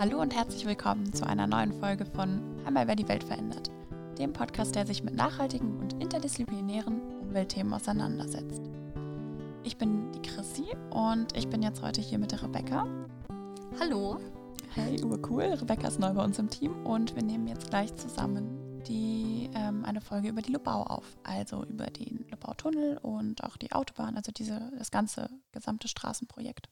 Hallo und herzlich willkommen zu einer neuen Folge von Einmal wer die Welt verändert, dem Podcast, der sich mit nachhaltigen und interdisziplinären Umweltthemen auseinandersetzt. Ich bin die Chrissy und ich bin jetzt heute hier mit der Rebecca. Hallo. Hey, urcool. Rebecca ist neu bei uns im Team und wir nehmen jetzt gleich zusammen die, ähm, eine Folge über die Lobau auf, also über den Lobau-Tunnel und auch die Autobahn, also diese, das ganze gesamte Straßenprojekt.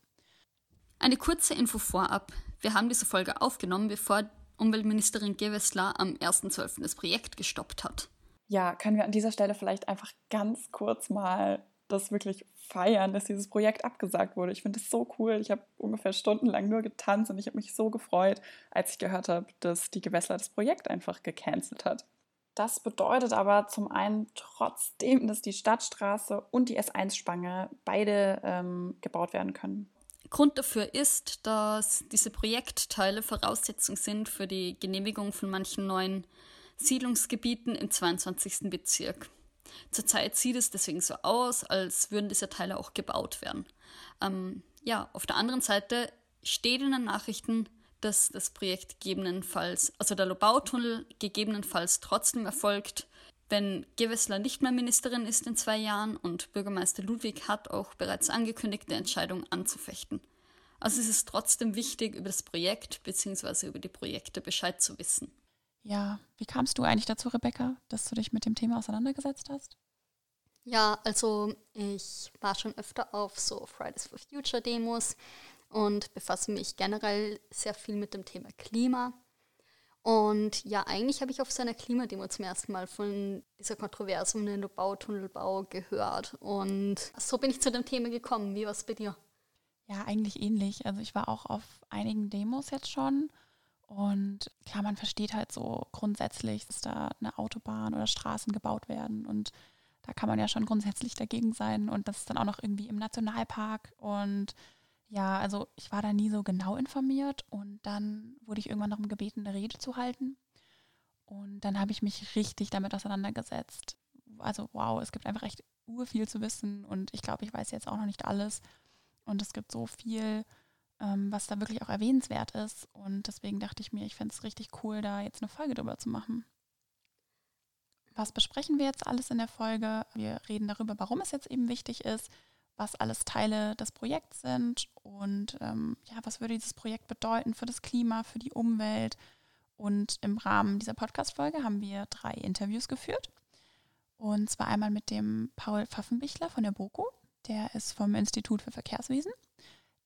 Eine kurze Info vorab. Wir haben diese Folge aufgenommen, bevor Umweltministerin Gewessler am 1.12. das Projekt gestoppt hat. Ja, können wir an dieser Stelle vielleicht einfach ganz kurz mal das wirklich feiern, dass dieses Projekt abgesagt wurde. Ich finde es so cool. Ich habe ungefähr stundenlang nur getanzt und ich habe mich so gefreut, als ich gehört habe, dass die Gewässer das Projekt einfach gecancelt hat. Das bedeutet aber zum einen trotzdem, dass die Stadtstraße und die S1-Spange beide ähm, gebaut werden können. Grund dafür ist, dass diese Projektteile Voraussetzung sind für die Genehmigung von manchen neuen Siedlungsgebieten im 22. Bezirk. Zurzeit sieht es deswegen so aus, als würden diese Teile auch gebaut werden. Ähm, ja, auf der anderen Seite steht in den Nachrichten, dass das Projekt gegebenenfalls, also der Lobautunnel gegebenenfalls trotzdem erfolgt, wenn Gewessler nicht mehr Ministerin ist in zwei Jahren und Bürgermeister Ludwig hat auch bereits angekündigt, die Entscheidung anzufechten. Also es ist trotzdem wichtig, über das Projekt bzw. über die Projekte Bescheid zu wissen. Ja, wie kamst du eigentlich dazu, Rebecca, dass du dich mit dem Thema auseinandergesetzt hast? Ja, also ich war schon öfter auf so Fridays for Future Demos und befasse mich generell sehr viel mit dem Thema Klima. Und ja, eigentlich habe ich auf seiner Klimademo zum ersten Mal von dieser Kontroverse um den Bautunnelbau gehört. Und so bin ich zu dem Thema gekommen. Wie war es bei dir? Ja, eigentlich ähnlich. Also ich war auch auf einigen Demos jetzt schon. Und klar, man versteht halt so grundsätzlich, dass da eine Autobahn oder Straßen gebaut werden. Und da kann man ja schon grundsätzlich dagegen sein. Und das ist dann auch noch irgendwie im Nationalpark. Und ja, also ich war da nie so genau informiert und dann wurde ich irgendwann darum gebeten, eine Rede zu halten. Und dann habe ich mich richtig damit auseinandergesetzt. Also wow, es gibt einfach echt urviel zu wissen und ich glaube, ich weiß jetzt auch noch nicht alles. Und es gibt so viel, ähm, was da wirklich auch erwähnenswert ist. Und deswegen dachte ich mir, ich fände es richtig cool, da jetzt eine Folge drüber zu machen. Was besprechen wir jetzt alles in der Folge? Wir reden darüber, warum es jetzt eben wichtig ist, was alles Teile des Projekts sind und ähm, ja, was würde dieses Projekt bedeuten für das Klima, für die Umwelt. Und im Rahmen dieser Podcast-Folge haben wir drei Interviews geführt. Und zwar einmal mit dem Paul Pfaffenbichler von der BOKO, der ist vom Institut für Verkehrswesen.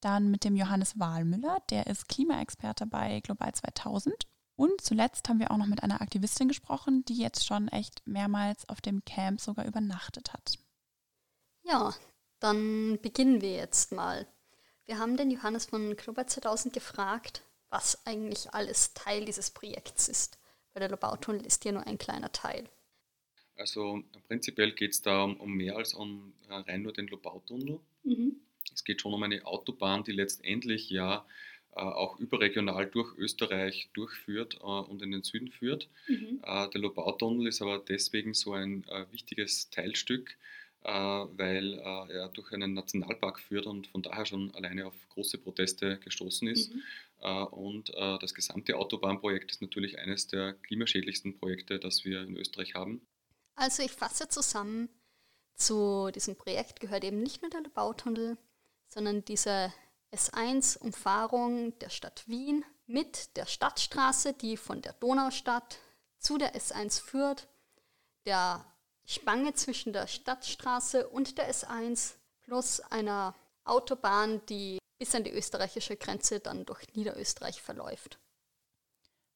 Dann mit dem Johannes Wahlmüller, der ist Klimaexperte bei Global 2000. Und zuletzt haben wir auch noch mit einer Aktivistin gesprochen, die jetzt schon echt mehrmals auf dem Camp sogar übernachtet hat. Ja, dann beginnen wir jetzt mal. Wir haben den Johannes von Global 2000 gefragt, was eigentlich alles Teil dieses Projekts ist. Weil der Lobautunnel ist ja nur ein kleiner Teil. Also prinzipiell geht es da um, mehr als um äh, rein nur den Lobautunnel. Mhm. Es geht schon um eine Autobahn, die letztendlich ja äh, auch überregional durch Österreich durchführt äh, und in den Süden führt. Mhm. Der Lobautunnel ist aber deswegen so ein wichtiges Teilstück, weil äh, er durch einen Nationalpark führt und von daher schon alleine auf große Proteste gestoßen ist. Mhm. Äh, und das gesamte Autobahnprojekt ist natürlich eines der klimaschädlichsten Projekte, das wir in Österreich haben. Also ich fasse zusammen, zu diesem Projekt gehört eben nicht nur der Bautunnel, sondern diese S1-Umfahrung der Stadt Wien mit der Stadtstraße, die von der Donaustadt zu der S1 führt, der Spange zwischen der Stadtstraße und der S1 plus einer Autobahn, die bis an die österreichische Grenze dann durch Niederösterreich verläuft.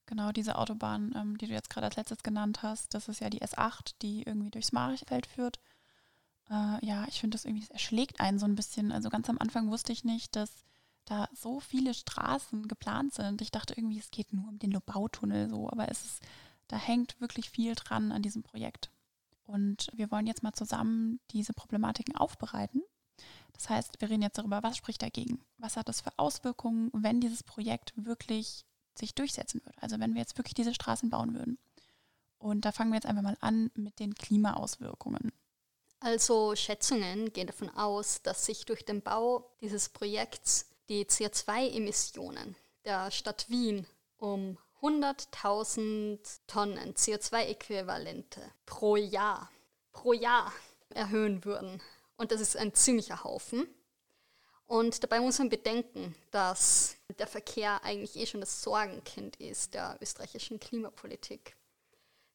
Genau, diese Autobahn, ähm, die du jetzt gerade als letztes genannt hast, das ist ja die S8, die irgendwie durchs Marichfeld führt. Äh, ja, ich finde das irgendwie, das erschlägt einen so ein bisschen. Also ganz am Anfang wusste ich nicht, dass da so viele Straßen geplant sind. Ich dachte irgendwie, es geht nur um den Lobautunnel so, aber es ist, da hängt wirklich viel dran an diesem Projekt. Und wir wollen jetzt mal zusammen diese Problematiken aufbereiten. Das heißt, wir reden jetzt darüber, was spricht dagegen? Was hat das für Auswirkungen, wenn dieses Projekt wirklich sich durchsetzen würde? Also wenn wir jetzt wirklich diese Straßen bauen würden. Und da fangen wir jetzt einfach mal an mit den Klimaauswirkungen. Also Schätzungen gehen davon aus, dass sich durch den Bau dieses Projekts die CO2-Emissionen der Stadt Wien um 100.000 Tonnen CO2-Äquivalente pro Jahr, pro Jahr erhöhen würden. Und das ist ein ziemlicher Haufen. Und dabei muss man bedenken, dass der Verkehr eigentlich eh schon das Sorgenkind ist der österreichischen Klimapolitik.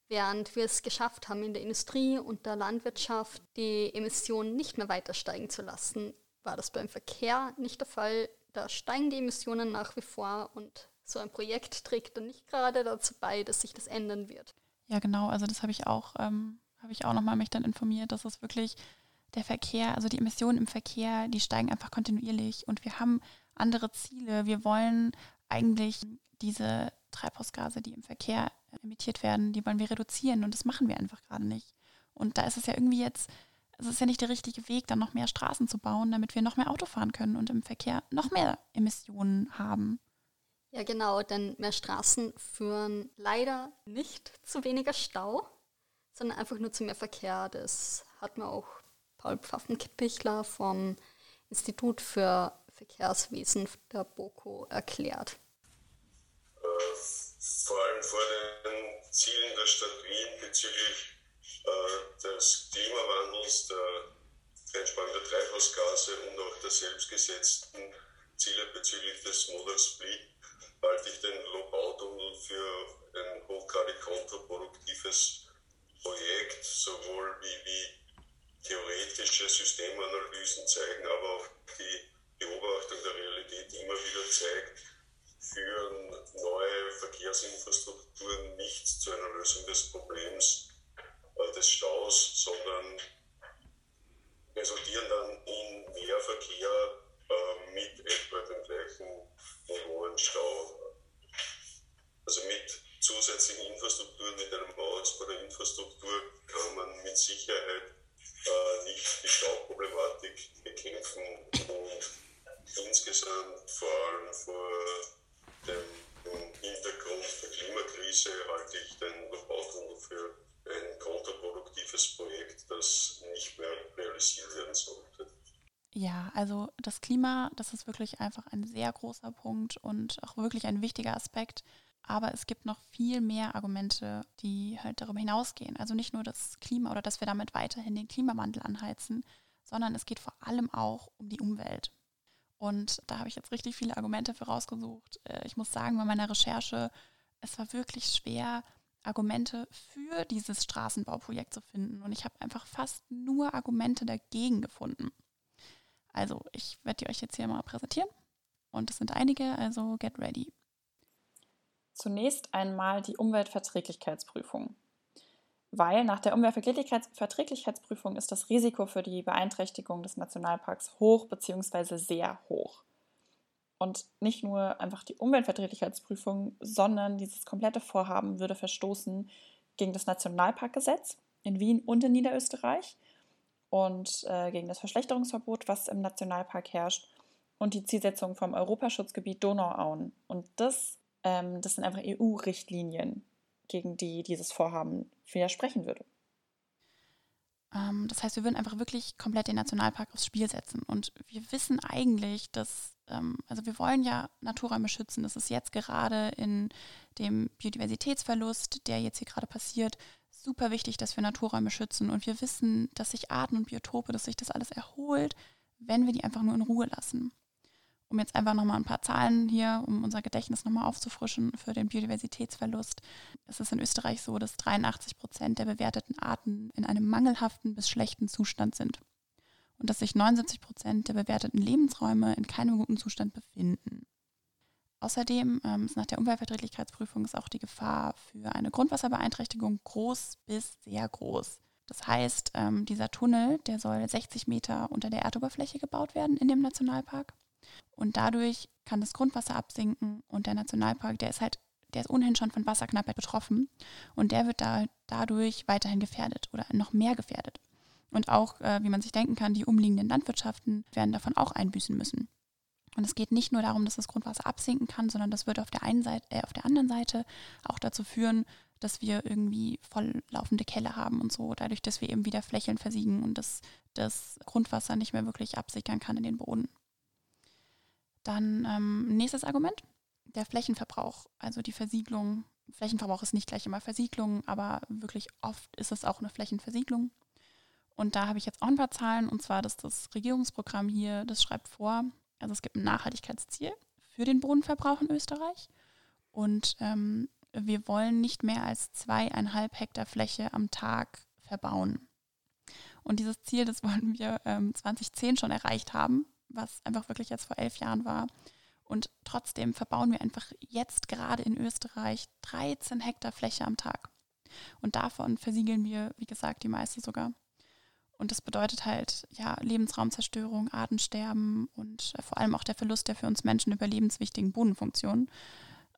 Während wir es geschafft haben, in der Industrie und der Landwirtschaft die Emissionen nicht mehr weiter steigen zu lassen, war das beim Verkehr nicht der Fall. Da steigen die Emissionen nach wie vor und so ein Projekt trägt dann nicht gerade dazu bei, dass sich das ändern wird. Ja, genau. Also das habe ich auch, ähm, habe ich auch nochmal mich dann informiert, dass es wirklich der Verkehr, also die Emissionen im Verkehr, die steigen einfach kontinuierlich und wir haben andere Ziele. Wir wollen eigentlich diese Treibhausgase, die im Verkehr emittiert werden, die wollen wir reduzieren und das machen wir einfach gerade nicht. Und da ist es ja irgendwie jetzt, es ist ja nicht der richtige Weg, dann noch mehr Straßen zu bauen, damit wir noch mehr Auto fahren können und im Verkehr noch mehr Emissionen haben. Ja, genau, denn mehr Straßen führen leider nicht zu weniger Stau, sondern einfach nur zu mehr Verkehr. Das hat man auch Paul Pfaffenpichler vom Institut für Verkehrswesen der BOKO erklärt. Äh, vor allem vor den Zielen der Stadt Wien bezüglich äh, des Klimawandels, der Einsparung der Treibhausgase und auch der selbstgesetzten Ziele bezüglich des Model Split halte ich den Lobautunnel für ein hochgradig kontraproduktives Projekt, sowohl wie, wie theoretische Systemanalysen zeigen, aber auch die Beobachtung der Realität immer wieder zeigt, führen neue Verkehrsinfrastrukturen nicht zu einer Lösung des Problems äh, des Staus, sondern resultieren dann in mehr Verkehr äh, mit etwa dem gleichen Stau. Also mit zusätzlichen Infrastrukturen, mit einem Ausbau der Infrastruktur kann man mit Sicherheit äh, nicht die Stauproblematik bekämpfen und insgesamt vor allem vor dem Hintergrund der Klimakrise halte ich den Bautunnel für ein kontraproduktives Projekt, das nicht mehr realisiert werden sollte. Ja, also das Klima, das ist wirklich einfach ein sehr großer Punkt und auch wirklich ein wichtiger Aspekt. Aber es gibt noch viel mehr Argumente, die halt darüber hinausgehen. Also nicht nur das Klima oder dass wir damit weiterhin den Klimawandel anheizen, sondern es geht vor allem auch um die Umwelt. Und da habe ich jetzt richtig viele Argumente für rausgesucht. Äh, ich muss sagen, bei meiner Recherche, es war wirklich schwer, Argumente für dieses Straßenbauprojekt zu finden. Und ich habe einfach fast nur Argumente dagegen gefunden. Also, ich werde die euch jetzt hier mal präsentieren. Und es sind einige, also get ready. Zunächst einmal die Umweltverträglichkeitsprüfung. Weil nach der Umweltverträglichkeitsprüfung ist das Risiko für die Beeinträchtigung des Nationalparks hoch bzw. sehr hoch. Und nicht nur einfach die Umweltverträglichkeitsprüfung, sondern dieses komplette Vorhaben würde verstoßen gegen das Nationalparkgesetz in Wien und in Niederösterreich und äh, gegen das Verschlechterungsverbot, was im Nationalpark herrscht und die Zielsetzung vom Europaschutzgebiet Donauauen. Und das ähm, das sind einfach EU-Richtlinien, gegen die dieses Vorhaben widersprechen würde. Ähm, das heißt, wir würden einfach wirklich komplett den Nationalpark aufs Spiel setzen. Und wir wissen eigentlich, dass, ähm, also wir wollen ja Naturräume schützen. Das ist jetzt gerade in dem Biodiversitätsverlust, der jetzt hier gerade passiert, super wichtig, dass wir Naturräume schützen. Und wir wissen, dass sich Arten und Biotope, dass sich das alles erholt, wenn wir die einfach nur in Ruhe lassen um jetzt einfach nochmal ein paar Zahlen hier, um unser Gedächtnis nochmal aufzufrischen für den Biodiversitätsverlust. Es ist in Österreich so, dass 83 Prozent der bewerteten Arten in einem mangelhaften bis schlechten Zustand sind und dass sich 79 Prozent der bewerteten Lebensräume in keinem guten Zustand befinden. Außerdem ähm, ist nach der Umweltverträglichkeitsprüfung ist auch die Gefahr für eine Grundwasserbeeinträchtigung groß bis sehr groß. Das heißt, ähm, dieser Tunnel, der soll 60 Meter unter der Erdoberfläche gebaut werden in dem Nationalpark. Und dadurch kann das Grundwasser absinken und der Nationalpark, der ist halt, der ist ohnehin schon von Wasserknappheit betroffen und der wird da dadurch weiterhin gefährdet oder noch mehr gefährdet. Und auch, äh, wie man sich denken kann, die umliegenden Landwirtschaften werden davon auch einbüßen müssen. Und es geht nicht nur darum, dass das Grundwasser absinken kann, sondern das wird auf der einen Seite, äh, auf der anderen Seite auch dazu führen, dass wir irgendwie volllaufende Keller haben und so, dadurch, dass wir eben wieder Flächeln versiegen und dass das Grundwasser nicht mehr wirklich absickern kann in den Boden. Dann ähm, nächstes Argument. der Flächenverbrauch, also die Versiegelung. Flächenverbrauch ist nicht gleich immer Versiegelung, aber wirklich oft ist es auch eine Flächenversiegelung. Und da habe ich jetzt auch ein paar Zahlen, und zwar, dass das Regierungsprogramm hier, das schreibt vor, also es gibt ein Nachhaltigkeitsziel für den Bodenverbrauch in Österreich. Und ähm, wir wollen nicht mehr als zweieinhalb Hektar Fläche am Tag verbauen. Und dieses Ziel, das wollten wir ähm, 2010 schon erreicht haben, was einfach wirklich jetzt vor elf Jahren war. Und trotzdem verbauen wir einfach jetzt gerade in Österreich 13 Hektar Fläche am Tag. Und davon versiegeln wir, wie gesagt, die meiste sogar. Und das bedeutet halt, ja, Lebensraumzerstörung, Artensterben und äh, vor allem auch der Verlust der für uns Menschen überlebenswichtigen Bodenfunktionen.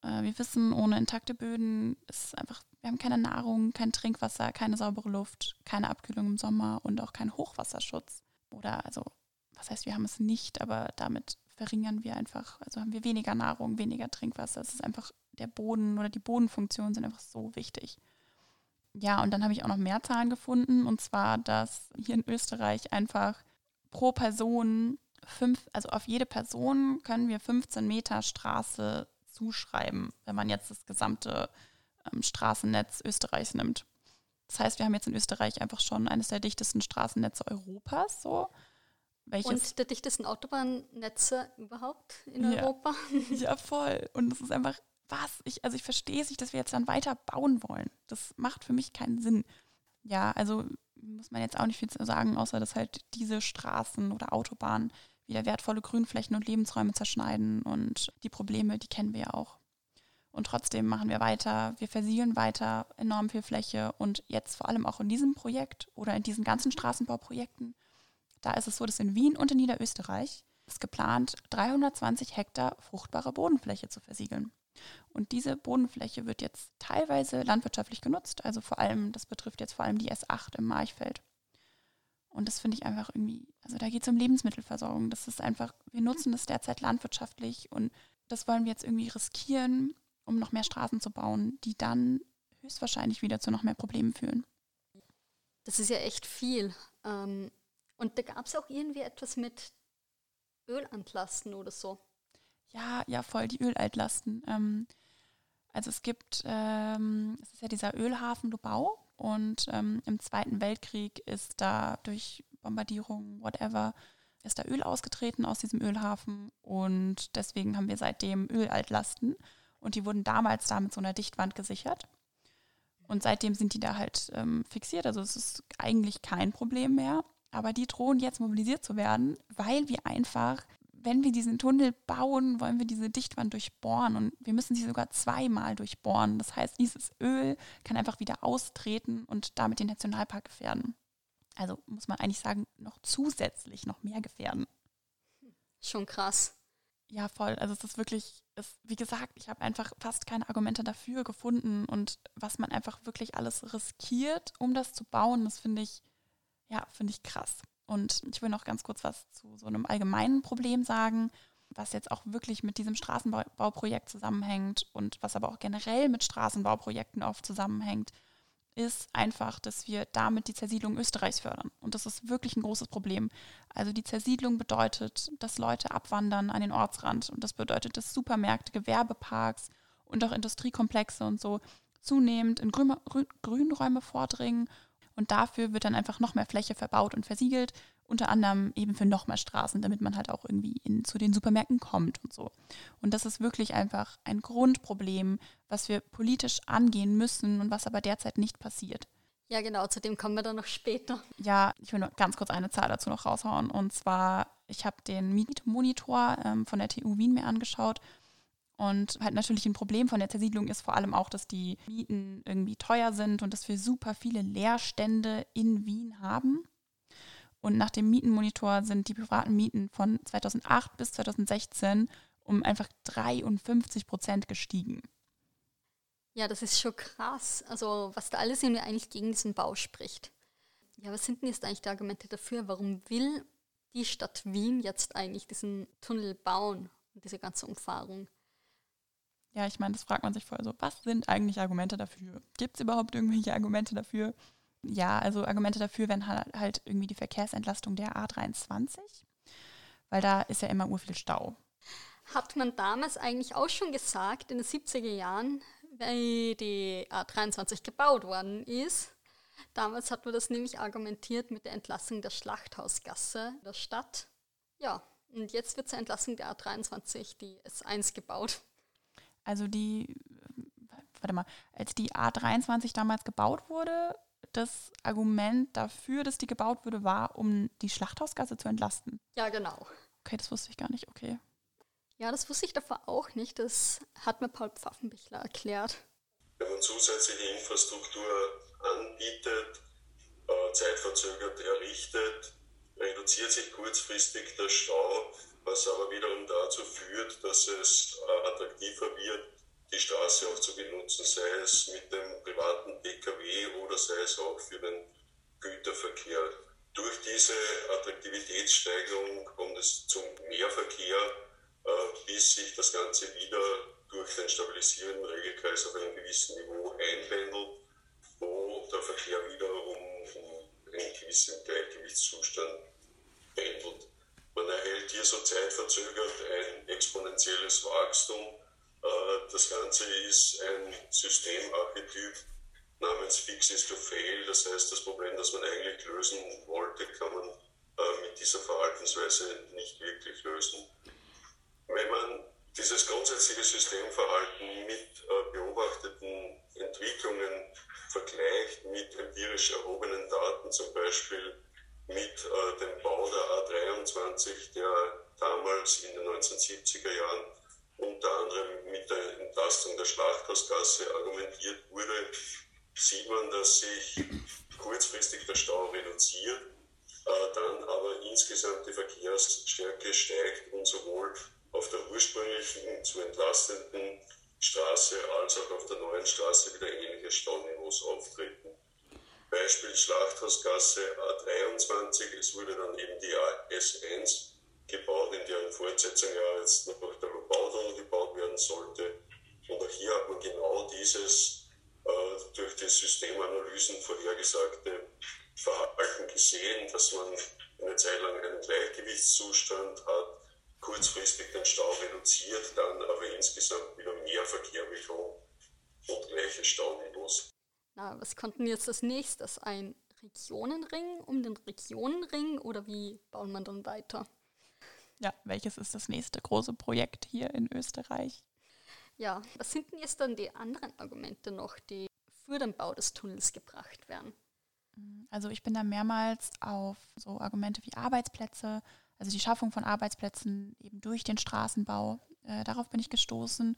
Äh, wir wissen, ohne intakte Böden ist einfach, wir haben keine Nahrung, kein Trinkwasser, keine saubere Luft, keine Abkühlung im Sommer und auch keinen Hochwasserschutz. Oder also, was heißt, wir haben es nicht, aber damit verringern wir einfach, also haben wir weniger Nahrung, weniger Trinkwasser. Es ist einfach, der Boden oder die Bodenfunktionen sind einfach so wichtig. Ja, und dann habe ich auch noch mehr Zahlen gefunden, und zwar, dass hier in Österreich einfach pro Person fünf, also auf jede Person können wir 15 Meter Straße zuschreiben, wenn man jetzt das gesamte ähm, Straßennetz Österreichs nimmt. Das heißt, wir haben jetzt in Österreich einfach schon eines der dichtesten Straßennetze Europas, so. und der dichtesten Autobahnnetze überhaupt in ja. Europa. Ja, voll. Und es ist einfach was? Ich, also ich verstehe es nicht, dass wir jetzt dann weiter bauen wollen. Das macht für mich keinen Sinn. Ja, also muss man jetzt auch nicht viel sagen, außer dass halt diese Straßen oder Autobahnen wieder wertvolle Grünflächen und Lebensräume zerschneiden und die Probleme, die kennen wir ja auch. Und trotzdem machen wir weiter, wir versiegeln weiter enorm viel Fläche und jetzt vor allem auch in diesem Projekt oder in diesen ganzen Straßenbauprojekten, da ist es so, dass in Wien und in Niederösterreich ist geplant, 320 Hektar fruchtbare Bodenfläche zu versiegeln. Und diese Bodenfläche wird jetzt teilweise landwirtschaftlich genutzt. Also vor allem, das betrifft jetzt vor allem die S8 im Marchfeld. Und das finde ich einfach irgendwie, also da geht es um Lebensmittelversorgung. Das ist einfach, wir nutzen das derzeit landwirtschaftlich und das wollen wir jetzt irgendwie riskieren, um noch mehr Straßen zu bauen, die dann höchstwahrscheinlich wieder zu noch mehr Problemen führen. Das ist ja echt viel. Ähm, und da gab es auch irgendwie etwas mit Ölantlasten oder so. Ja, ja, voll, die Ölaltlasten. Ähm, also es gibt, ähm, es ist ja dieser Ölhafen Lubau und ähm, im Zweiten Weltkrieg ist da durch Bombardierung, whatever, ist da Öl ausgetreten aus diesem Ölhafen und deswegen haben wir seitdem Ölaltlasten und die wurden damals da mit so einer Dichtwand gesichert. Und seitdem sind die da halt ähm, fixiert. Also es ist eigentlich kein Problem mehr. Aber die drohen jetzt mobilisiert zu werden, weil wir einfach wenn wir diesen Tunnel bauen, wollen wir diese Dichtwand durchbohren und wir müssen sie sogar zweimal durchbohren. Das heißt, dieses Öl kann einfach wieder austreten und damit den Nationalpark gefährden. Also muss man eigentlich sagen, noch zusätzlich noch mehr gefährden. Schon krass. Ja, voll. Also es ist wirklich, es, wie gesagt, ich habe einfach fast keine Argumente dafür gefunden und was man einfach wirklich alles riskiert, um das zu bauen, das finde ich, ja, finde ich krass. Und ich will noch ganz kurz was zu so einem allgemeinen Problem sagen, was jetzt auch wirklich mit diesem Straßenbauprojekt zusammenhängt und was aber auch generell mit Straßenbauprojekten oft zusammenhängt, ist einfach, dass wir damit die Zersiedlung Österreichs fördern. Und das ist wirklich ein großes Problem. Also die Zersiedlung bedeutet, dass Leute abwandern an den Ortsrand. Und das bedeutet, dass Supermärkte, Gewerbeparks und auch Industriekomplexe und so zunehmend in Grünräume vordringen und dafür wird dann einfach noch mehr Fläche verbaut und versiegelt, unter anderem eben für noch mehr Straßen, damit man halt auch irgendwie in, zu den Supermärkten kommt und so. Und das ist wirklich einfach ein Grundproblem, was wir politisch angehen müssen und was aber derzeit nicht passiert. Ja, genau, zu dem kommen wir dann noch später. Ja, ich will nur ganz kurz eine Zahl dazu noch raushauen. Und zwar, ich habe den Mietmonitor ähm, von der TU Wien mir angeschaut und halt natürlich ein Problem von der Zersiedlung ist vor allem auch, dass die Mieten irgendwie teuer sind und dass wir super viele Leerstände in Wien haben. Und nach dem Mietenmonitor sind die privaten Mieten von 2008 bis 2016 um einfach 53 Prozent gestiegen. Ja, das ist schon krass. Also was da alles irgendwie eigentlich gegen diesen Bau spricht. Ja, was sind denn jetzt eigentlich die Argumente dafür? Warum will die Stadt Wien jetzt eigentlich diesen Tunnel bauen und diese ganze Umfahrung? Ja, ich meine, das fragt man sich vorher so, was sind eigentlich Argumente dafür? Gibt es überhaupt irgendwelche Argumente dafür? Ja, also Argumente dafür wären halt irgendwie die Verkehrsentlastung der A23, weil da ist ja immer urviel Stau. hat man damals eigentlich auch schon gesagt, in den 70er Jahren, weil die A23 gebaut worden ist. Damals hat man das nämlich argumentiert mit der Entlassung der Schlachthausgasse der Stadt. Ja, und jetzt wird zur Entlassung der A23 die S1 gebaut. Also die, warte mal, als die A23 damals gebaut wurde, das Argument dafür, dass die gebaut wurde, war, um die Schlachthausgasse zu entlasten. Ja, genau. Okay, das wusste ich gar nicht. Okay. Ja, das wusste ich davor auch nicht. Das hat mir Paul Pfaffenbichler erklärt. Wenn man zusätzliche Infrastruktur anbietet, äh, zeitverzögert errichtet, reduziert sich kurzfristig der Stau, was aber wiederum dazu führt, dass es äh, attraktiver wird, die Straße auch zu benutzen, sei es mit dem privaten Pkw oder sei es auch für den Güterverkehr. Durch diese Attraktivitätssteigerung kommt es zum Mehrverkehr äh, bis sich das Ganze wieder durch den stabilisierenden Regelkreis auf einem gewissen Niveau so zeitverzögert ein exponentielles Wachstum. Äh, das Ganze ist ein Systemarchetyp namens Fix is to Fail. Das heißt, das Problem, das man eigentlich lösen wollte, kann man äh, mit dieser Verhaltensweise nicht wirklich lösen. Wenn man dieses grundsätzliche Systemverhalten mit äh, beobachteten Entwicklungen vergleicht, mit empirisch erhobenen Daten, zum Beispiel mit dem Bau der A23, der damals in den 1970er Jahren unter anderem mit der Entlastung der Schlachthausgasse argumentiert wurde, sieht man, dass sich kurzfristig der Stau reduziert, äh, dann aber insgesamt die Verkehrsstärke steigt und sowohl auf der ursprünglichen zu entlastenden Straße als auch auf der neuen Straße wieder ähnliche Stauniveaus auftreten. Beispiel Schlachthausgasse A23, es wurde dann eben die S1 gebaut, in deren Fortsetzung ja jetzt noch der Lobautunnel gebaut werden sollte. Und auch hier hat man genau dieses äh, durch die Systemanalysen vorhergesagte Verhalten gesehen, dass man eine Zeit lang einen Gleichgewichtszustand hat, kurzfristig den Stau reduziert, dann aber insgesamt wieder mehr Verkehr bekommt und gleiche Stauniveaus. Na, was konnten jetzt als nächstes? Ein Regionenring um den Regionenring oder wie bauen man dann weiter? Ja, welches ist das nächste große Projekt hier in Österreich? Ja, was sind denn jetzt dann die anderen Argumente noch, die für den Bau des Tunnels gebracht werden? Also ich bin da mehrmals auf so Argumente wie Arbeitsplätze, also die Schaffung von Arbeitsplätzen eben durch den Straßenbau. Äh, darauf bin ich gestoßen.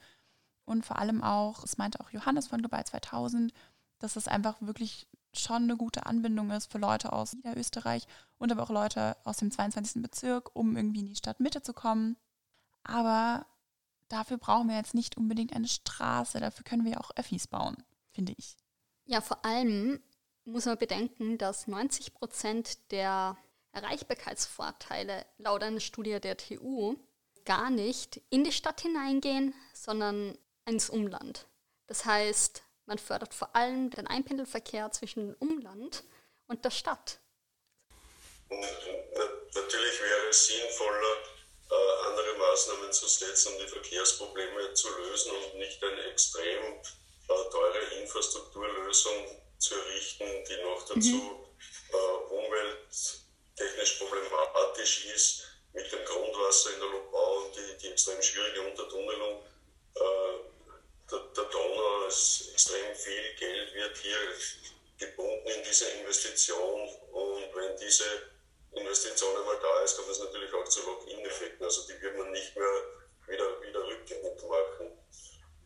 Und vor allem auch, es meinte auch Johannes von Global 2000, dass es einfach wirklich schon eine gute Anbindung ist für Leute aus Niederösterreich und aber auch Leute aus dem 22. Bezirk, um irgendwie in die Stadtmitte zu kommen. Aber dafür brauchen wir jetzt nicht unbedingt eine Straße, dafür können wir auch Öffis bauen, finde ich. Ja, vor allem muss man bedenken, dass 90 Prozent der Erreichbarkeitsvorteile laut einer Studie der TU gar nicht in die Stadt hineingehen, sondern ins Umland. Das heißt, man fördert vor allem den Einpendelverkehr zwischen dem Umland und der Stadt. natürlich wäre es sinnvoller, äh, andere Maßnahmen zu setzen, um die Verkehrsprobleme zu lösen und nicht eine extrem äh, teure Infrastrukturlösung zu errichten, die noch dazu mhm. Äh, Umwelt technisch problematisch ist mit dem Grundwasser in der Lobau und die, die extrem schwierige Untertunnelung. Äh, der, der Donau ist extrem viel Geld wird hier gebunden in diese Investition und wenn diese Investition einmal da ist, kommt es natürlich auch zu Login-Effekten. Also die wird man nicht mehr wieder, wieder rückgängig machen.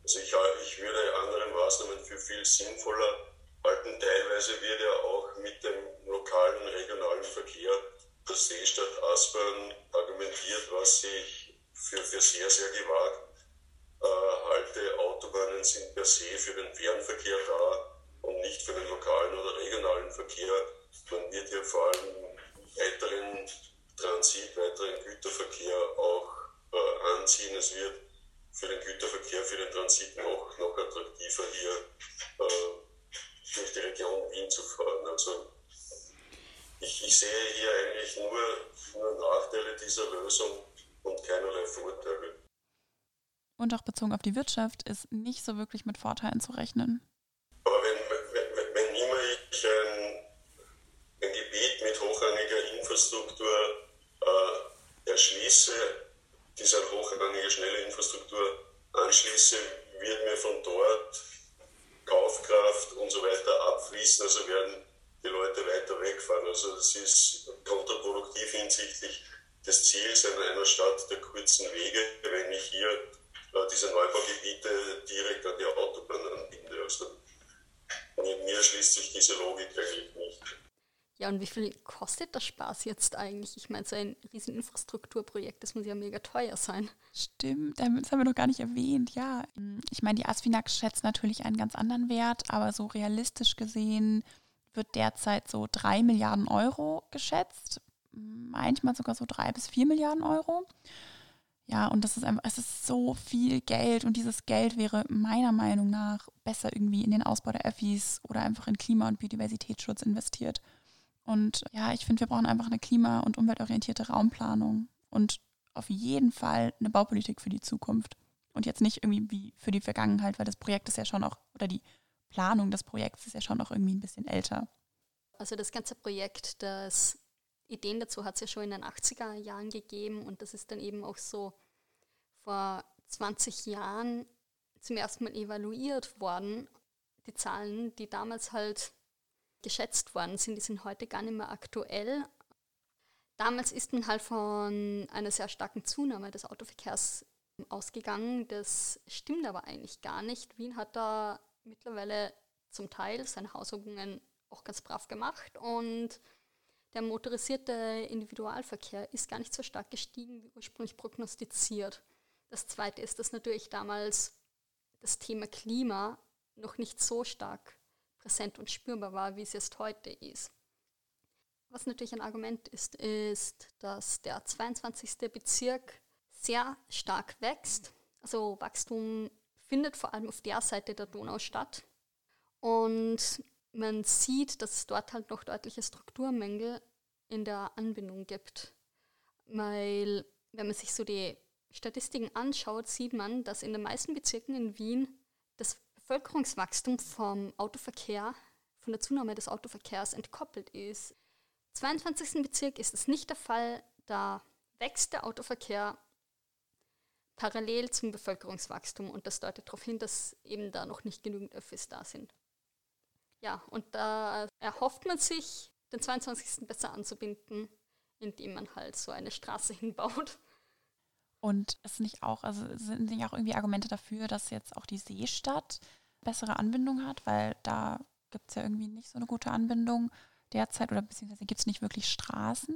Also ich, ich würde andere Maßnahmen für viel sinnvoller halten. Teilweise wird ja auch mit dem lokalen, regionalen Verkehr der Seestadt Aspern argumentiert, was ich für, für sehr, sehr gewagt äh, halte. Autobahnen sind per se für den Fernverkehr da und nicht für den lokalen oder regionalen Verkehr. Man wird hier vor allem weiteren Transit, weiteren Güterverkehr auch äh, anziehen. Es wird für den Güterverkehr, für den Transit noch, noch attraktiver hier äh, durch die Region Wien zu fahren. Also ich, ich sehe hier eigentlich nur, nur Nachteile dieser Lösung und auch bezogen auf die Wirtschaft ist nicht so wirklich mit Vorteilen zu rechnen. Aber wenn, wenn, wenn ich ein, ein Gebiet mit hochrangiger Infrastruktur äh, erschließe, diese hochrangige, schnelle Infrastruktur anschließe, wird mir von dort Kaufkraft und so weiter abfließen, also werden die Leute weiter wegfahren. Also das ist kontraproduktiv hinsichtlich des Ziels einer Stadt der kurzen Wege, wenn ich hier diese Neubaugebiete direkt an die Autobahn anbinde. Also mir, mir schließt sich diese Logik eigentlich nicht. Ja, und wie viel kostet der Spaß jetzt eigentlich? Ich meine, so ein Rieseninfrastrukturprojekt, das muss ja mega teuer sein. Stimmt, das haben wir noch gar nicht erwähnt, ja. Ich meine, die Asfinag schätzt natürlich einen ganz anderen Wert, aber so realistisch gesehen wird derzeit so drei Milliarden Euro geschätzt. Manchmal sogar so drei bis vier Milliarden Euro. Ja, und das ist einfach, es ist so viel Geld und dieses Geld wäre meiner Meinung nach besser irgendwie in den Ausbau der Öffis oder einfach in Klima- und Biodiversitätsschutz investiert. Und ja, ich finde, wir brauchen einfach eine klima- und umweltorientierte Raumplanung und auf jeden Fall eine Baupolitik für die Zukunft. Und jetzt nicht irgendwie wie für die Vergangenheit, weil das Projekt ist ja schon auch, oder die Planung des Projekts ist ja schon auch irgendwie ein bisschen älter. Also das ganze Projekt, das Ideen dazu hat es ja schon in den 80er Jahren gegeben und das ist dann eben auch so vor 20 Jahren zum ersten Mal evaluiert worden. Die Zahlen, die damals halt geschätzt worden sind, die sind heute gar nicht mehr aktuell. Damals ist man halt von einer sehr starken Zunahme des Autoverkehrs ausgegangen. Das stimmt aber eigentlich gar nicht. Wien hat da mittlerweile zum Teil seine Hausübungen auch ganz brav gemacht und der motorisierte Individualverkehr ist gar nicht so stark gestiegen wie ursprünglich prognostiziert. Das Zweite ist, dass natürlich damals das Thema Klima noch nicht so stark präsent und spürbar war, wie es jetzt heute ist. Was natürlich ein Argument ist, ist, dass der 22. Bezirk sehr stark wächst. Also Wachstum findet vor allem auf der Seite der Donau statt. Und man sieht, dass es dort halt noch deutliche Strukturmängel in der Anbindung gibt. Weil, wenn man sich so die Statistiken anschaut, sieht man, dass in den meisten Bezirken in Wien das Bevölkerungswachstum vom Autoverkehr, von der Zunahme des Autoverkehrs entkoppelt ist. Im 22. Bezirk ist es nicht der Fall, da wächst der Autoverkehr parallel zum Bevölkerungswachstum und das deutet darauf hin, dass eben da noch nicht genügend Öffis da sind. Ja, und da erhofft man sich, den 22. besser anzubinden, indem man halt so eine Straße hinbaut. Und es nicht auch, also sind nicht auch irgendwie Argumente dafür, dass jetzt auch die Seestadt bessere Anbindung hat, weil da gibt es ja irgendwie nicht so eine gute Anbindung derzeit oder beziehungsweise gibt es nicht wirklich Straßen.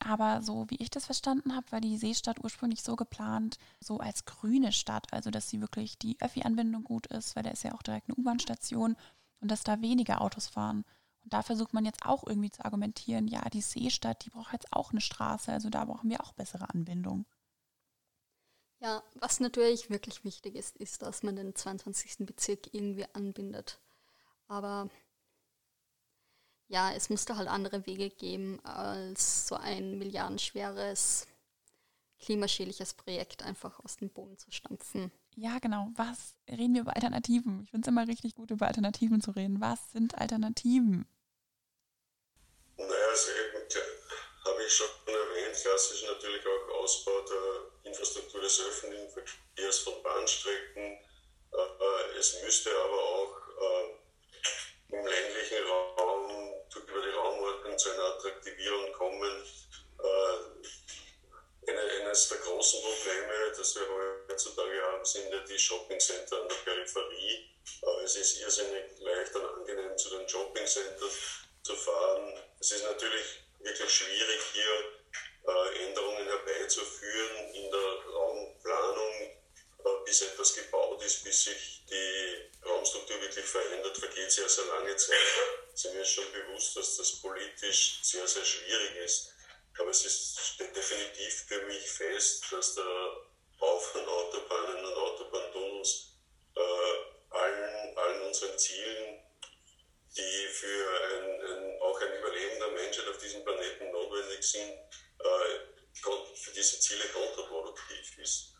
Aber so wie ich das verstanden habe, war die Seestadt ursprünglich so geplant, so als grüne Stadt, also dass sie wirklich die Öffi-Anbindung gut ist, weil da ist ja auch direkt eine U-Bahn-Station und dass da weniger Autos fahren. Und da versucht man jetzt auch irgendwie zu argumentieren, ja, die Seestadt, die braucht jetzt auch eine Straße, also da brauchen wir auch bessere Anbindung. Ja, was natürlich wirklich wichtig ist, ist, dass man den 22. Bezirk irgendwie anbindet. Aber ja, es musste halt andere Wege geben, als so ein milliardenschweres, klimaschädliches Projekt einfach aus dem Boden zu stampfen. Ja, genau. Was reden wir über Alternativen? Ich finde es immer richtig gut, über Alternativen zu reden. Was sind Alternativen? Naja, also habe ich schon erwähnt, klassisch natürlich auch Ausbau der Infrastruktur des öffentlichen Verkehrs von Bahnstrecken. Äh, es müsste aber auch äh, im ländlichen Raum über die Raumordnung zu einer Attraktivierung kommen. Eine, eines der großen Probleme, das wir heutzutage haben, sind ja die Shoppingcenter an der Peripherie. Es ist irrsinnig leicht und angenehm, zu den Shoppingcentern zu fahren. Es ist natürlich wirklich schwierig, hier äh, Änderungen herbeizuführen in der Raumplanung, äh, bis etwas gebaut ist, bis sich die Raumstruktur wirklich verändert, vergeht sehr, sehr lange Zeit. Mir ist schon bewusst, dass das politisch sehr, sehr schwierig ist. Aber es ist, steht definitiv für mich fest, dass der Bau von Autobahnen und Autobahntunnels äh, allen, allen unseren Zielen die für ein, ein, auch ein Überleben der Menschheit auf diesem Planeten notwendig sind, äh, für diese Ziele kontraproduktiv ist.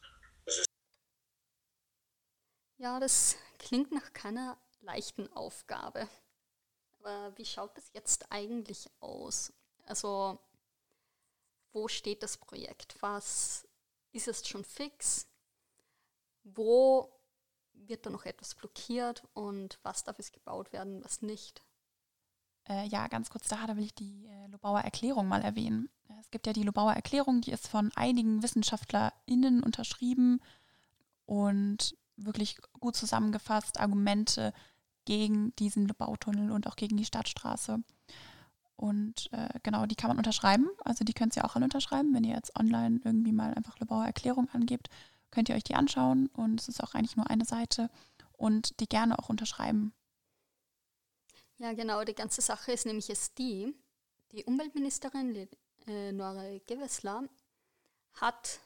Ja, das klingt nach keiner leichten Aufgabe. Aber wie schaut das jetzt eigentlich aus? Also, wo steht das Projekt? Was ist es schon fix? Wo wird da noch etwas blockiert und was darf es gebaut werden, was nicht? Äh, ja, ganz kurz da, da will ich die äh, Lobauer Erklärung mal erwähnen. Es gibt ja die Lobauer Erklärung, die ist von einigen WissenschaftlerInnen unterschrieben und wirklich gut zusammengefasst, Argumente gegen diesen Bautunnel und auch gegen die Stadtstraße. Und äh, genau, die kann man unterschreiben. Also die könnt ihr auch alle unterschreiben. Wenn ihr jetzt online irgendwie mal einfach Lebauer Erklärung angebt, könnt ihr euch die anschauen. Und es ist auch eigentlich nur eine Seite und die gerne auch unterschreiben. Ja, genau. Die ganze Sache ist nämlich jetzt die, die Umweltministerin äh, Nora Gewessler hat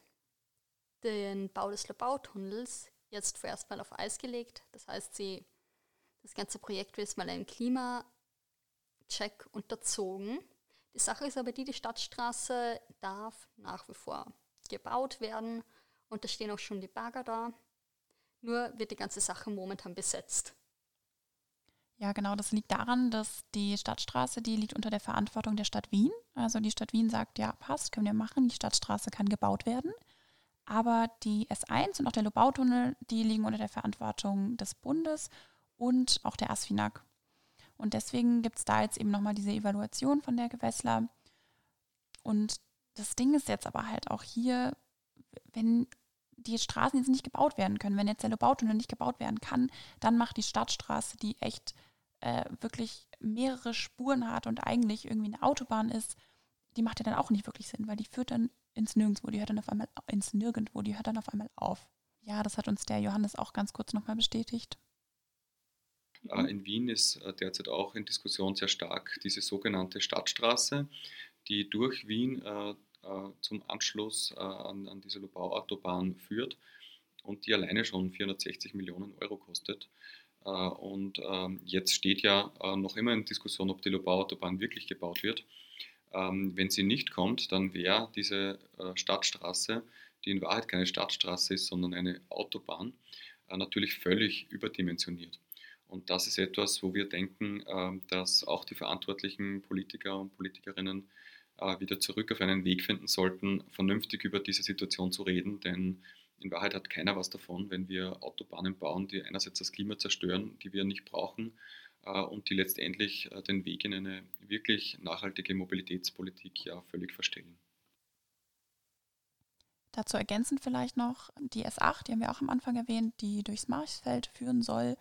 den Bau des Lebautunnels jetzt vorerst mal auf Eis gelegt. Das heißt, sie, das ganze Projekt wird jetzt mal einem Klimacheck unterzogen. Die Sache ist aber die, die Stadtstraße darf nach wie vor gebaut werden und da stehen auch schon die Bagger da. Nur wird die ganze Sache momentan besetzt. Ja, genau, das liegt daran, dass die Stadtstraße, die liegt unter der Verantwortung der Stadt Wien. Also die Stadt Wien sagt, ja, passt, können wir machen, die Stadtstraße kann gebaut werden. Aber die S1 und auch der Lobautunnel, die liegen unter der Verantwortung des Bundes und auch der ASFINAG. Und deswegen gibt es da jetzt eben nochmal diese Evaluation von der Gewässler. Und das Ding ist jetzt aber halt auch hier, wenn die Straßen jetzt nicht gebaut werden können, wenn jetzt der Lobautunnel nicht gebaut werden kann, dann macht die Stadtstraße, die echt äh, wirklich mehrere Spuren hat und eigentlich irgendwie eine Autobahn ist, die macht ja dann auch nicht wirklich Sinn, weil die führt dann ins Nirgendwo, die hört dann auf einmal ins Nirgendwo, die hört dann auf einmal auf. Ja, das hat uns der Johannes auch ganz kurz nochmal bestätigt. Äh, in Wien ist äh, derzeit auch in Diskussion sehr stark diese sogenannte Stadtstraße, die durch Wien äh, zum Anschluss an, an diese Lobau-Autobahn führt und die alleine schon 460 Millionen Euro kostet. Und ähm, jetzt steht ja noch immer in Diskussion, ob die Lobau-Autobahn wirklich gebaut wird. Ähm, wenn sie nicht kommt, dann wäre diese Stadtstraße, die in Wahrheit keine Stadtstraße ist, sondern eine Autobahn, natürlich völlig überdimensioniert. Und das ist etwas, wo wir denken, äh, dass auch die verantwortlichen Politiker und Politikerinnen äh, wieder zurück auf einen Weg finden sollten, vernünftig über diese Situation zu reden, denn in Wahrheit hat keiner was davon, wenn wir Autobahnen bauen, die einerseits das Klima zerstören, die wir nicht brauchen, äh, und die letztendlich äh, den Weg in eine wirklich nachhaltige Mobilitätspolitik ja völlig verstellen. Dazu ergänzend vielleicht noch die S8, die haben wir auch am Anfang erwähnt, die durchs Marchfeld führen soll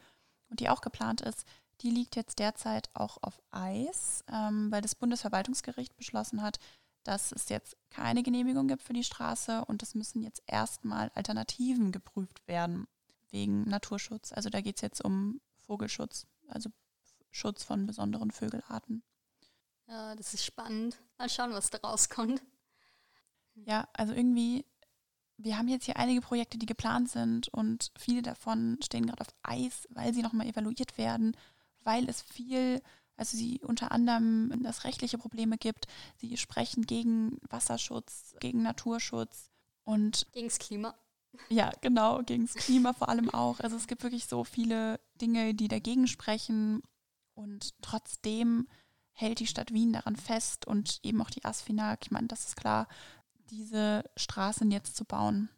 und die auch geplant ist. Die liegt jetzt derzeit auch auf Eis, ähm, weil das Bundesverwaltungsgericht beschlossen hat, dass es jetzt keine Genehmigung gibt für die Straße und es müssen jetzt erstmal Alternativen geprüft werden wegen Naturschutz. Also da geht es jetzt um Vogelschutz, also Schutz von besonderen Vögelarten. Ja, das ist spannend. Mal schauen, was da rauskommt. Ja, also irgendwie, wir haben jetzt hier einige Projekte, die geplant sind und viele davon stehen gerade auf Eis, weil sie nochmal evaluiert werden, weil es viel, also sie unter anderem das rechtliche Probleme gibt. Sie sprechen gegen Wasserschutz, gegen Naturschutz und gegen das Klima. Ja, genau, gegen das Klima vor allem auch. Also es gibt wirklich so viele Dinge, die dagegen sprechen und trotzdem hält die Stadt Wien daran fest und eben auch die ASFINAG, ich meine, das ist klar, diese Straßen jetzt zu bauen.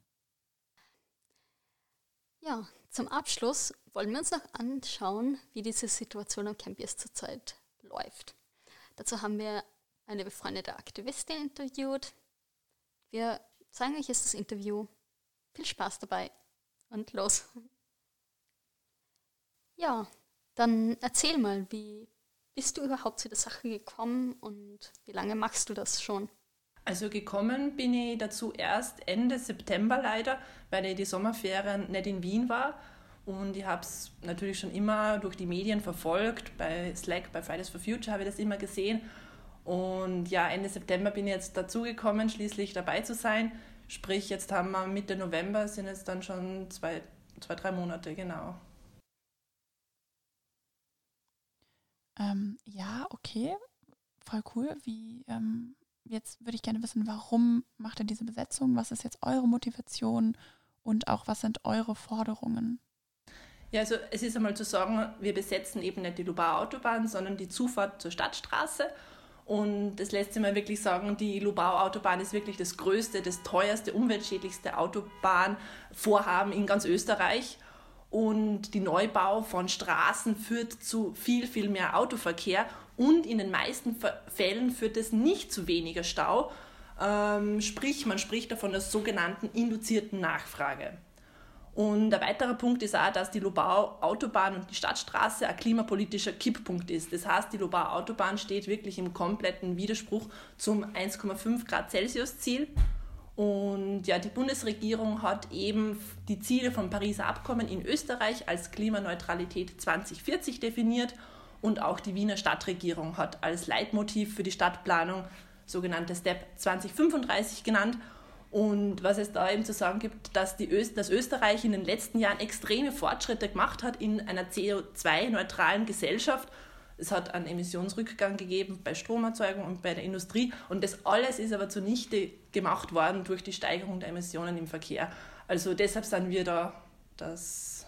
Ja, zum Abschluss wollen wir uns noch anschauen, wie diese Situation am Campus zurzeit läuft. Dazu haben wir eine befreundete Aktivistin interviewt. Wir zeigen euch jetzt das Interview. Viel Spaß dabei und los. Ja, dann erzähl mal, wie bist du überhaupt zu der Sache gekommen und wie lange machst du das schon? Also gekommen bin ich dazu erst Ende September leider, weil ich die Sommerferien nicht in Wien war. Und ich habe es natürlich schon immer durch die Medien verfolgt. Bei Slack, bei Fridays for Future habe ich das immer gesehen. Und ja, Ende September bin ich jetzt dazugekommen, schließlich dabei zu sein. Sprich, jetzt haben wir Mitte November, sind jetzt dann schon zwei, zwei drei Monate, genau. Ähm, ja, okay, voll cool. Wie, ähm, jetzt würde ich gerne wissen, warum macht ihr diese Besetzung? Was ist jetzt eure Motivation und auch was sind eure Forderungen? Ja, also es ist einmal zu sagen, wir besetzen eben nicht die Lubauer Autobahn, sondern die Zufahrt zur Stadtstraße. Und das lässt sich mal wirklich sagen, die Lubauer Autobahn ist wirklich das größte, das teuerste, umweltschädlichste Autobahnvorhaben in ganz Österreich. Und die Neubau von Straßen führt zu viel, viel mehr Autoverkehr und in den meisten Fällen führt es nicht zu weniger Stau. Ähm, sprich, man spricht davon der sogenannten induzierten Nachfrage. Und ein weiterer Punkt ist auch, dass die Lobau Autobahn und die Stadtstraße ein klimapolitischer Kipppunkt ist. Das heißt, die Lobau Autobahn steht wirklich im kompletten Widerspruch zum 1,5 Grad Celsius Ziel. Und ja, die Bundesregierung hat eben die Ziele vom Pariser Abkommen in Österreich als Klimaneutralität 2040 definiert und auch die Wiener Stadtregierung hat als Leitmotiv für die Stadtplanung sogenannte STEP 2035 genannt. Und was es da eben zu sagen gibt, dass, die Öst dass Österreich in den letzten Jahren extreme Fortschritte gemacht hat in einer CO2-neutralen Gesellschaft. Es hat einen Emissionsrückgang gegeben bei Stromerzeugung und bei der Industrie. Und das alles ist aber zunichte gemacht worden durch die Steigerung der Emissionen im Verkehr. Also deshalb sind wir da, dass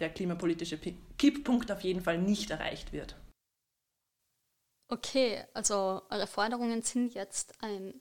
der klimapolitische Kipppunkt auf jeden Fall nicht erreicht wird. Okay, also eure Forderungen sind jetzt ein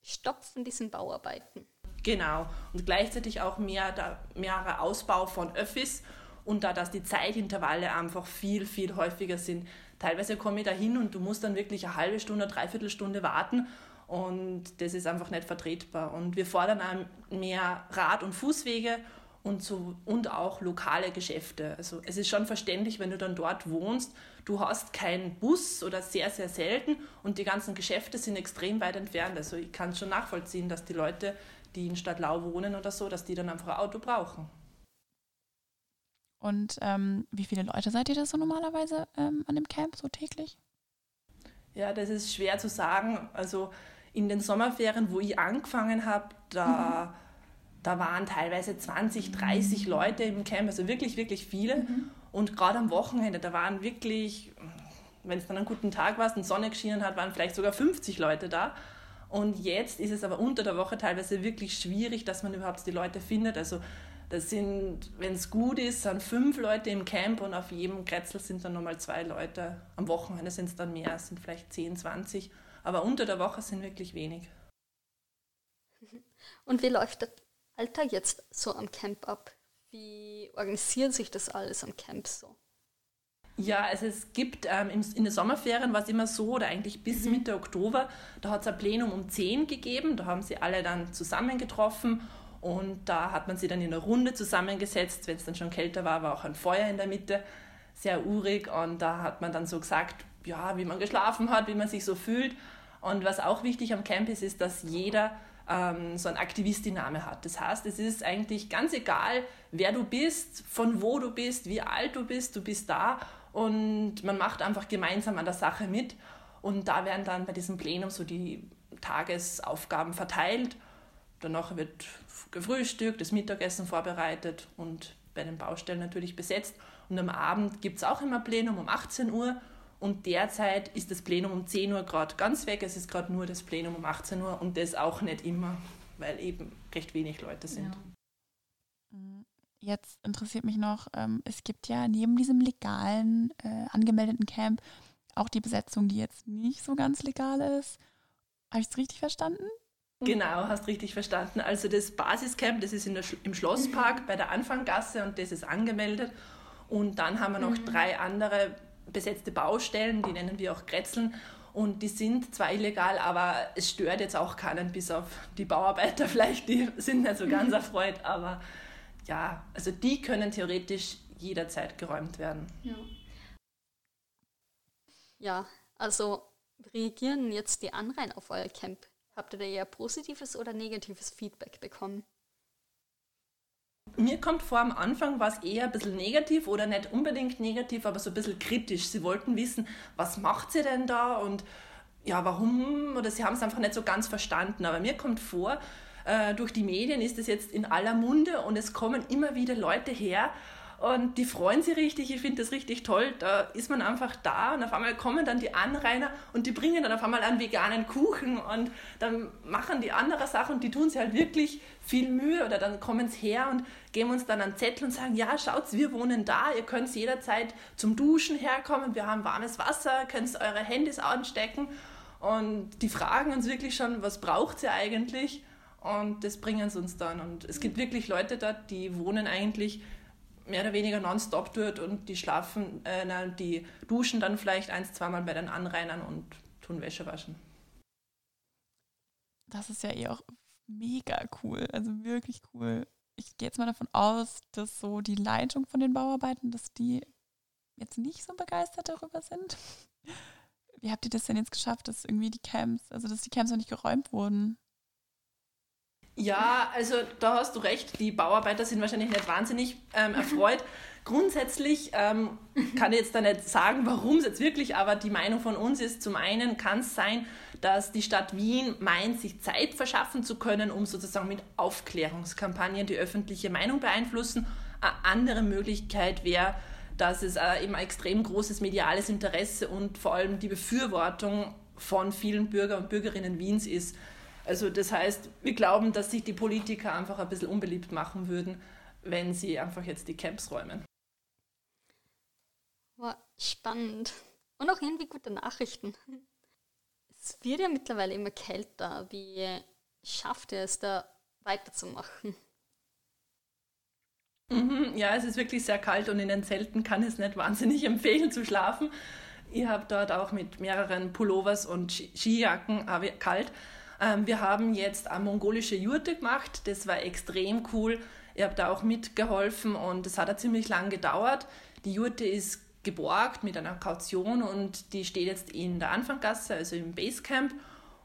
Stopp von diesen Bauarbeiten. Genau. Und gleichzeitig auch mehr, der, mehrer Ausbau von Öffis und da, dass die Zeitintervalle einfach viel, viel häufiger sind. Teilweise komme ich da hin und du musst dann wirklich eine halbe Stunde, dreiviertel Stunde warten und das ist einfach nicht vertretbar. Und wir fordern auch mehr Rad- und Fußwege und, so, und auch lokale Geschäfte. Also es ist schon verständlich, wenn du dann dort wohnst, du hast keinen Bus oder sehr, sehr selten und die ganzen Geschäfte sind extrem weit entfernt. Also ich kann schon nachvollziehen, dass die Leute, die in Stadtlau wohnen oder so, dass die dann einfach ein Auto brauchen. Und ähm, wie viele Leute seid ihr da so normalerweise ähm, an dem Camp, so täglich? Ja, das ist schwer zu sagen. Also in den Sommerferien, wo ich angefangen habe, da... Mhm da waren teilweise 20, 30 Leute im Camp, also wirklich, wirklich viele. Mhm. Und gerade am Wochenende, da waren wirklich, wenn es dann einen guten Tag war und Sonne geschienen hat, waren vielleicht sogar 50 Leute da. Und jetzt ist es aber unter der Woche teilweise wirklich schwierig, dass man überhaupt die Leute findet. Also das sind, wenn es gut ist, sind fünf Leute im Camp und auf jedem Kretzel sind dann nochmal zwei Leute. Am Wochenende sind es dann mehr, es sind vielleicht 10, 20. Aber unter der Woche sind wirklich wenig. Und wie läuft das Alltag jetzt so am Camp ab? Wie organisiert sich das alles am Camp so? Ja, also es gibt ähm, in den Sommerferien war es immer so, oder eigentlich bis mhm. Mitte Oktober, da hat es ein Plenum um 10 gegeben, da haben sie alle dann zusammengetroffen und da hat man sie dann in einer Runde zusammengesetzt, wenn es dann schon kälter war, war auch ein Feuer in der Mitte, sehr urig und da hat man dann so gesagt, ja, wie man geschlafen hat, wie man sich so fühlt und was auch wichtig am Camp ist, ist, dass jeder ähm, so ein Aktivistin-Name hat. Das heißt, es ist eigentlich ganz egal, wer du bist, von wo du bist, wie alt du bist, du bist da und man macht einfach gemeinsam an der Sache mit. Und da werden dann bei diesem Plenum so die Tagesaufgaben verteilt. Danach wird gefrühstückt, das Mittagessen vorbereitet und bei den Baustellen natürlich besetzt. Und am Abend gibt es auch immer Plenum um 18 Uhr und derzeit ist das Plenum um 10 Uhr gerade ganz weg. Es ist gerade nur das Plenum um 18 Uhr und das auch nicht immer, weil eben recht wenig Leute sind. Ja. Mm, jetzt interessiert mich noch, ähm, es gibt ja neben diesem legalen, äh, angemeldeten Camp auch die Besetzung, die jetzt nicht so ganz legal ist. Habe ich es richtig verstanden? Genau, hast richtig verstanden. Also das Basiscamp, das ist Sch im Schlosspark bei der Anfanggasse und das ist angemeldet. Und dann haben wir noch mhm. drei andere besetzte Baustellen, die nennen wir auch Kretzeln. Und die sind zwar illegal, aber es stört jetzt auch keinen, bis auf die Bauarbeiter vielleicht, die sind nicht so ganz erfreut. Aber ja, also die können theoretisch jederzeit geräumt werden. Ja, ja also reagieren jetzt die Anrainer auf euer Camp? Habt ihr da eher positives oder negatives Feedback bekommen? Mir kommt vor, am Anfang war es eher ein bisschen negativ oder nicht unbedingt negativ, aber so ein bisschen kritisch. Sie wollten wissen, was macht sie denn da und ja, warum? Oder sie haben es einfach nicht so ganz verstanden. Aber mir kommt vor, äh, durch die Medien ist es jetzt in aller Munde und es kommen immer wieder Leute her und die freuen sich richtig. Ich finde das richtig toll. Da ist man einfach da und auf einmal kommen dann die Anrainer und die bringen dann auf einmal einen veganen Kuchen und dann machen die andere Sachen und die tun sich halt wirklich viel Mühe oder dann kommen sie her und geben uns dann einen Zettel und sagen, ja, schaut, wir wohnen da, ihr könnt jederzeit zum Duschen herkommen, wir haben warmes Wasser, könnt eure Handys anstecken und die fragen uns wirklich schon, was braucht ihr eigentlich? Und das bringen sie uns dann. Und es gibt wirklich Leute dort, die wohnen eigentlich mehr oder weniger nonstop dort und die schlafen, äh, nein, die duschen dann vielleicht ein, zweimal bei den Anrainern und tun Wäsche waschen. Das ist ja eh auch mega cool, also wirklich cool. Ich gehe jetzt mal davon aus, dass so die Leitung von den Bauarbeiten, dass die jetzt nicht so begeistert darüber sind. Wie habt ihr das denn jetzt geschafft, dass irgendwie die Camps, also dass die Camps noch nicht geräumt wurden? Ja, also da hast du recht. Die Bauarbeiter sind wahrscheinlich nicht wahnsinnig ähm, erfreut. Grundsätzlich ähm, kann ich jetzt da nicht sagen, warum es jetzt wirklich, aber die Meinung von uns ist, zum einen kann es sein, dass die Stadt Wien meint, sich Zeit verschaffen zu können, um sozusagen mit Aufklärungskampagnen die öffentliche Meinung beeinflussen. Eine andere Möglichkeit wäre, dass es äh, eben ein extrem großes mediales Interesse und vor allem die Befürwortung von vielen Bürger und Bürgerinnen Wiens ist, also das heißt, wir glauben, dass sich die Politiker einfach ein bisschen unbeliebt machen würden, wenn sie einfach jetzt die Camps räumen. Wow, spannend. Und auch irgendwie gute Nachrichten. Es wird ja mittlerweile immer kälter. Wie schafft ihr es da weiterzumachen? Mhm, ja, es ist wirklich sehr kalt und in den Zelten kann es nicht wahnsinnig empfehlen zu schlafen. Ich habe dort auch mit mehreren Pullovers und Skijacken kalt. Ähm, wir haben jetzt eine mongolische Jurte gemacht, das war extrem cool. Ich habe da auch mitgeholfen und es hat ja ziemlich lang gedauert. Die Jurte ist geborgt mit einer Kaution und die steht jetzt in der Anfanggasse, also im Basecamp.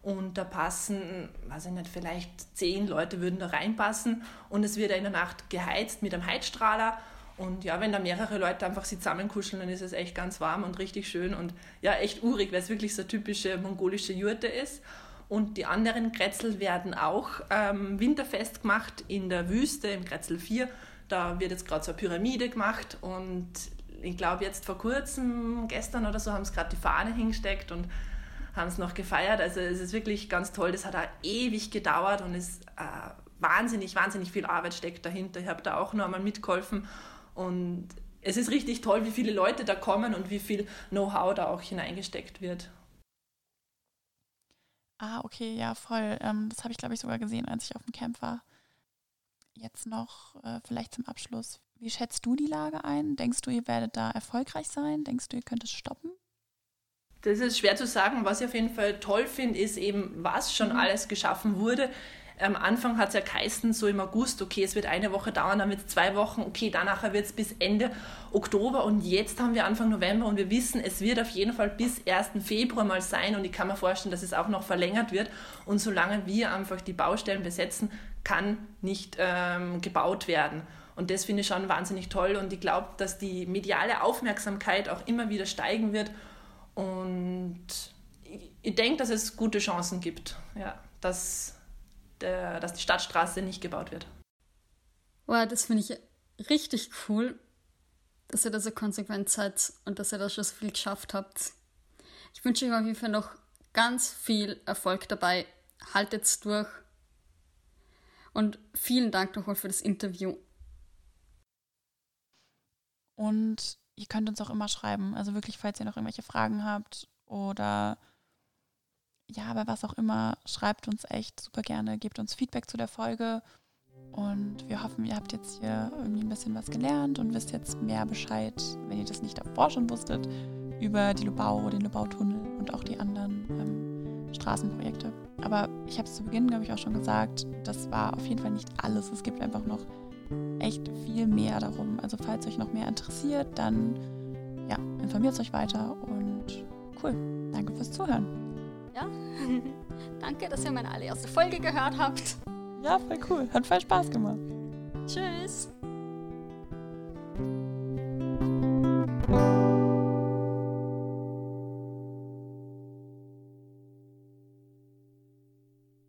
Und da passen, weiß ich nicht, vielleicht zehn Leute würden da reinpassen. Und es wird in der Nacht geheizt mit einem Heizstrahler. Und ja, wenn da mehrere Leute einfach sich zusammenkuscheln, dann ist es echt ganz warm und richtig schön und ja, echt urig, weil es wirklich so eine typische mongolische Jurte ist. Und die anderen Kretzel werden auch ähm, winterfest gemacht in der Wüste, im Kretzel 4. Da wird jetzt gerade so eine Pyramide gemacht und ich glaube jetzt vor kurzem, gestern oder so, haben sie gerade die Fahne hingesteckt und haben es noch gefeiert. Also es ist wirklich ganz toll. Das hat auch ewig gedauert und ist äh, wahnsinnig, wahnsinnig viel Arbeit steckt dahinter. Ich habe da auch noch einmal mitgeholfen und es ist richtig toll, wie viele Leute da kommen und wie viel Know-how da auch hineingesteckt wird. Ah, okay, ja, voll. Ähm, das habe ich, glaube ich, sogar gesehen, als ich auf dem Camp war. Jetzt noch äh, vielleicht zum Abschluss. Wie schätzt du die Lage ein? Denkst du, ihr werdet da erfolgreich sein? Denkst du, ihr könnt es stoppen? Das ist schwer zu sagen. Was ich auf jeden Fall toll finde, ist eben, was schon mhm. alles geschaffen wurde am Anfang hat es ja geheißen, so im August, okay, es wird eine Woche dauern, dann wird es zwei Wochen, okay, danach wird es bis Ende Oktober und jetzt haben wir Anfang November und wir wissen, es wird auf jeden Fall bis 1. Februar mal sein und ich kann mir vorstellen, dass es auch noch verlängert wird und solange wir einfach die Baustellen besetzen, kann nicht ähm, gebaut werden. Und das finde ich schon wahnsinnig toll und ich glaube, dass die mediale Aufmerksamkeit auch immer wieder steigen wird und ich, denke, dass es gute Chancen gibt, ja, dass der, dass die Stadtstraße nicht gebaut wird. Wow, das finde ich richtig cool, dass ihr da so konsequent seid und dass ihr da schon so viel geschafft habt. Ich wünsche euch auf jeden Fall noch ganz viel Erfolg dabei. Haltet's durch. Und vielen Dank nochmal für das Interview. Und ihr könnt uns auch immer schreiben. Also wirklich, falls ihr noch irgendwelche Fragen habt oder ja, aber was auch immer, schreibt uns echt super gerne, gebt uns Feedback zu der Folge. Und wir hoffen, ihr habt jetzt hier irgendwie ein bisschen was gelernt und wisst jetzt mehr Bescheid, wenn ihr das nicht davor schon wusstet, über die Lubau, den Lubau-Tunnel und auch die anderen ähm, Straßenprojekte. Aber ich habe es zu Beginn, glaube ich, auch schon gesagt, das war auf jeden Fall nicht alles. Es gibt einfach noch echt viel mehr darum. Also falls euch noch mehr interessiert, dann ja, informiert euch weiter und cool. Danke fürs Zuhören. Ja, danke, dass ihr meine allererste Folge gehört habt. Ja, voll cool. Hat voll Spaß gemacht. Tschüss.